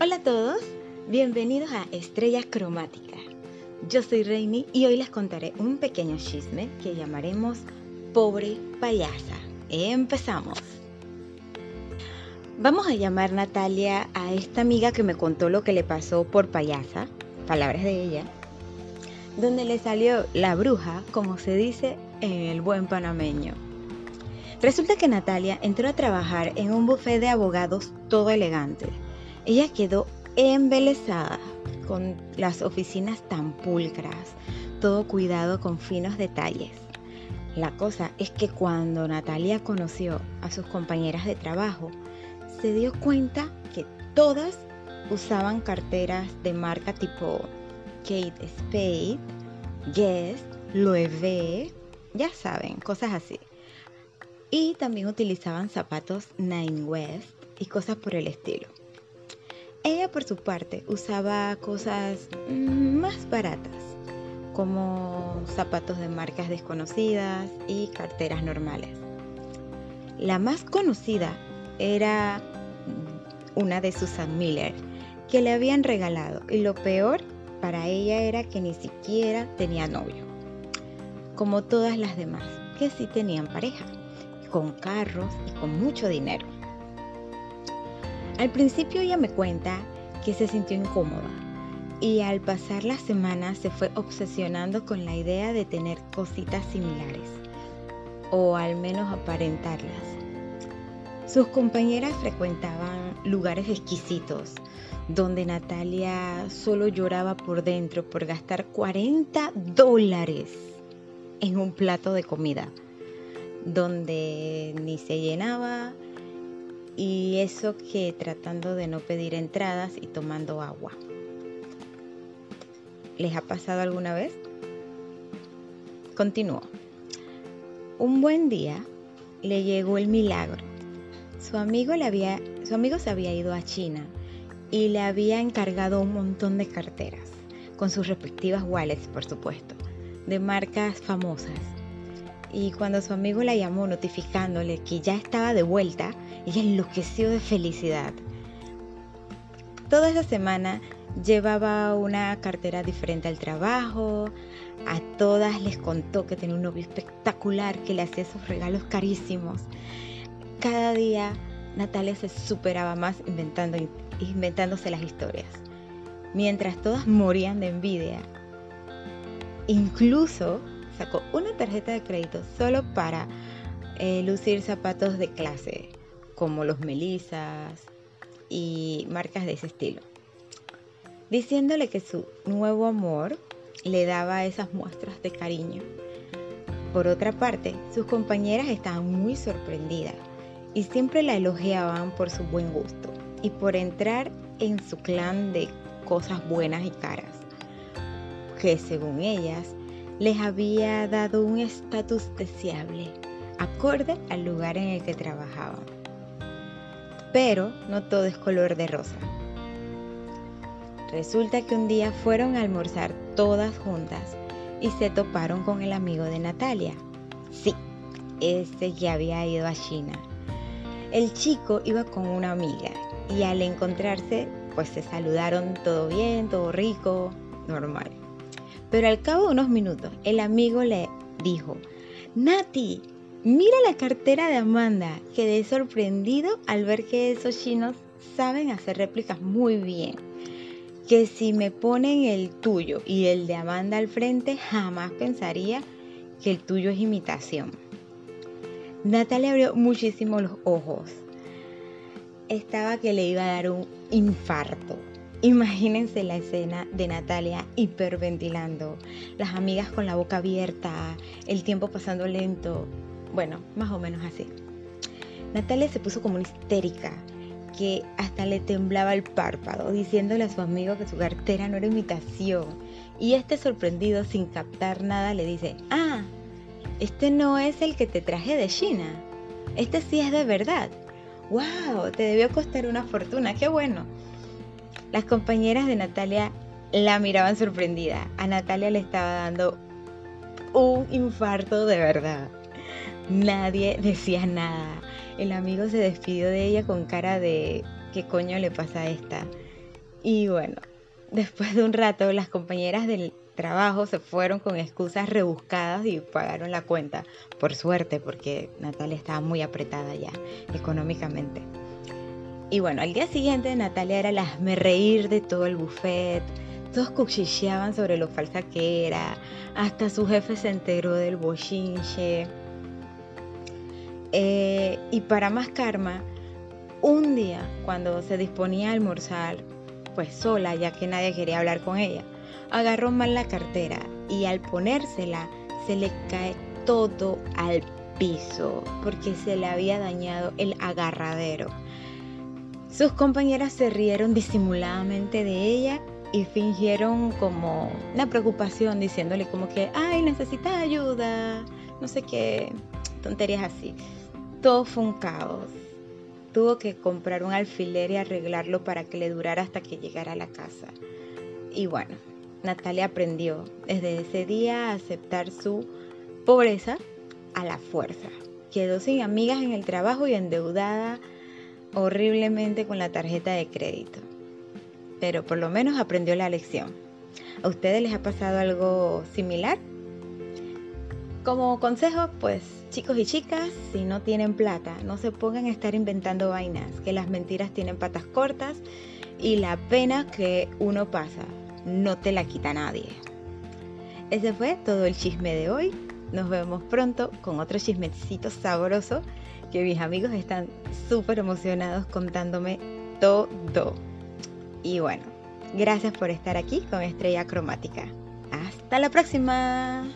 Hola a todos, bienvenidos a Estrella Cromática. Yo soy Reini y hoy les contaré un pequeño chisme que llamaremos Pobre Payasa. Empezamos. Vamos a llamar Natalia a esta amiga que me contó lo que le pasó por payasa, palabras de ella, donde le salió la bruja, como se dice en el buen panameño. Resulta que Natalia entró a trabajar en un buffet de abogados todo elegante. Ella quedó embelesada con las oficinas tan pulcras, todo cuidado con finos detalles. La cosa es que cuando Natalia conoció a sus compañeras de trabajo, se dio cuenta que todas usaban carteras de marca tipo Kate Spade, Guess, Loewe, ya saben, cosas así. Y también utilizaban zapatos Nine West y cosas por el estilo. Ella por su parte usaba cosas más baratas, como zapatos de marcas desconocidas y carteras normales. La más conocida era una de Susan Miller, que le habían regalado. Y lo peor para ella era que ni siquiera tenía novio. Como todas las demás, que sí tenían pareja, con carros y con mucho dinero. Al principio ella me cuenta que se sintió incómoda y al pasar las semanas se fue obsesionando con la idea de tener cositas similares o al menos aparentarlas. Sus compañeras frecuentaban lugares exquisitos, donde Natalia solo lloraba por dentro por gastar 40 dólares en un plato de comida, donde ni se llenaba y eso que tratando de no pedir entradas y tomando agua. ¿Les ha pasado alguna vez? Continúo. Un buen día le llegó el milagro su amigo, le había, su amigo se había ido a China y le había encargado un montón de carteras, con sus respectivas wallets, por supuesto, de marcas famosas. Y cuando su amigo la llamó notificándole que ya estaba de vuelta, ella enloqueció de felicidad. Toda esa semana llevaba una cartera diferente al trabajo, a todas les contó que tenía un novio espectacular que le hacía esos regalos carísimos cada día Natalia se superaba más inventando, inventándose las historias, mientras todas morían de envidia. Incluso sacó una tarjeta de crédito solo para eh, lucir zapatos de clase, como los Melisas y marcas de ese estilo, diciéndole que su nuevo amor le daba esas muestras de cariño. Por otra parte, sus compañeras estaban muy sorprendidas y siempre la elogiaban por su buen gusto y por entrar en su clan de cosas buenas y caras, que según ellas les había dado un estatus deseable, acorde al lugar en el que trabajaban. Pero no todo es color de rosa. Resulta que un día fueron a almorzar todas juntas y se toparon con el amigo de Natalia. Sí, ese que había ido a China el chico iba con una amiga y al encontrarse, pues se saludaron todo bien, todo rico, normal. Pero al cabo de unos minutos, el amigo le dijo, Nati, mira la cartera de Amanda. Quedé sorprendido al ver que esos chinos saben hacer réplicas muy bien. Que si me ponen el tuyo y el de Amanda al frente, jamás pensaría que el tuyo es imitación. Natalia abrió muchísimo los ojos. Estaba que le iba a dar un infarto. Imagínense la escena de Natalia hiperventilando, las amigas con la boca abierta, el tiempo pasando lento. Bueno, más o menos así. Natalia se puso como una histérica, que hasta le temblaba el párpado, diciéndole a su amigo que su cartera no era imitación. Y este sorprendido, sin captar nada, le dice, ah, este no es el que te traje de China. Este sí es de verdad. ¡Wow! Te debió costar una fortuna. ¡Qué bueno! Las compañeras de Natalia la miraban sorprendida. A Natalia le estaba dando un infarto de verdad. Nadie decía nada. El amigo se despidió de ella con cara de ¿qué coño le pasa a esta? Y bueno, después de un rato las compañeras del trabajo se fueron con excusas rebuscadas y pagaron la cuenta. Por suerte, porque Natalia estaba muy apretada ya económicamente. Y bueno, al día siguiente Natalia era la me reír de todo el buffet. Todos cuchicheaban sobre lo falsa que era. Hasta su jefe se enteró del bochinche. Eh, y para más karma, un día cuando se disponía a almorzar, pues sola, ya que nadie quería hablar con ella, agarró mal la cartera y al ponérsela se le cae todo al piso porque se le había dañado el agarradero. Sus compañeras se rieron disimuladamente de ella y fingieron como una preocupación diciéndole como que, ay, necesita ayuda, no sé qué, tonterías así. Todo fue un caos. Tuvo que comprar un alfiler y arreglarlo para que le durara hasta que llegara a la casa. Y bueno, Natalia aprendió desde ese día a aceptar su pobreza a la fuerza. Quedó sin amigas en el trabajo y endeudada horriblemente con la tarjeta de crédito. Pero por lo menos aprendió la lección. ¿A ustedes les ha pasado algo similar? Como consejo, pues chicos y chicas, si no tienen plata, no se pongan a estar inventando vainas, que las mentiras tienen patas cortas y la pena que uno pasa no te la quita nadie. Ese fue todo el chisme de hoy. Nos vemos pronto con otro chismecito sabroso que mis amigos están súper emocionados contándome todo. Y bueno, gracias por estar aquí con Estrella Cromática. Hasta la próxima.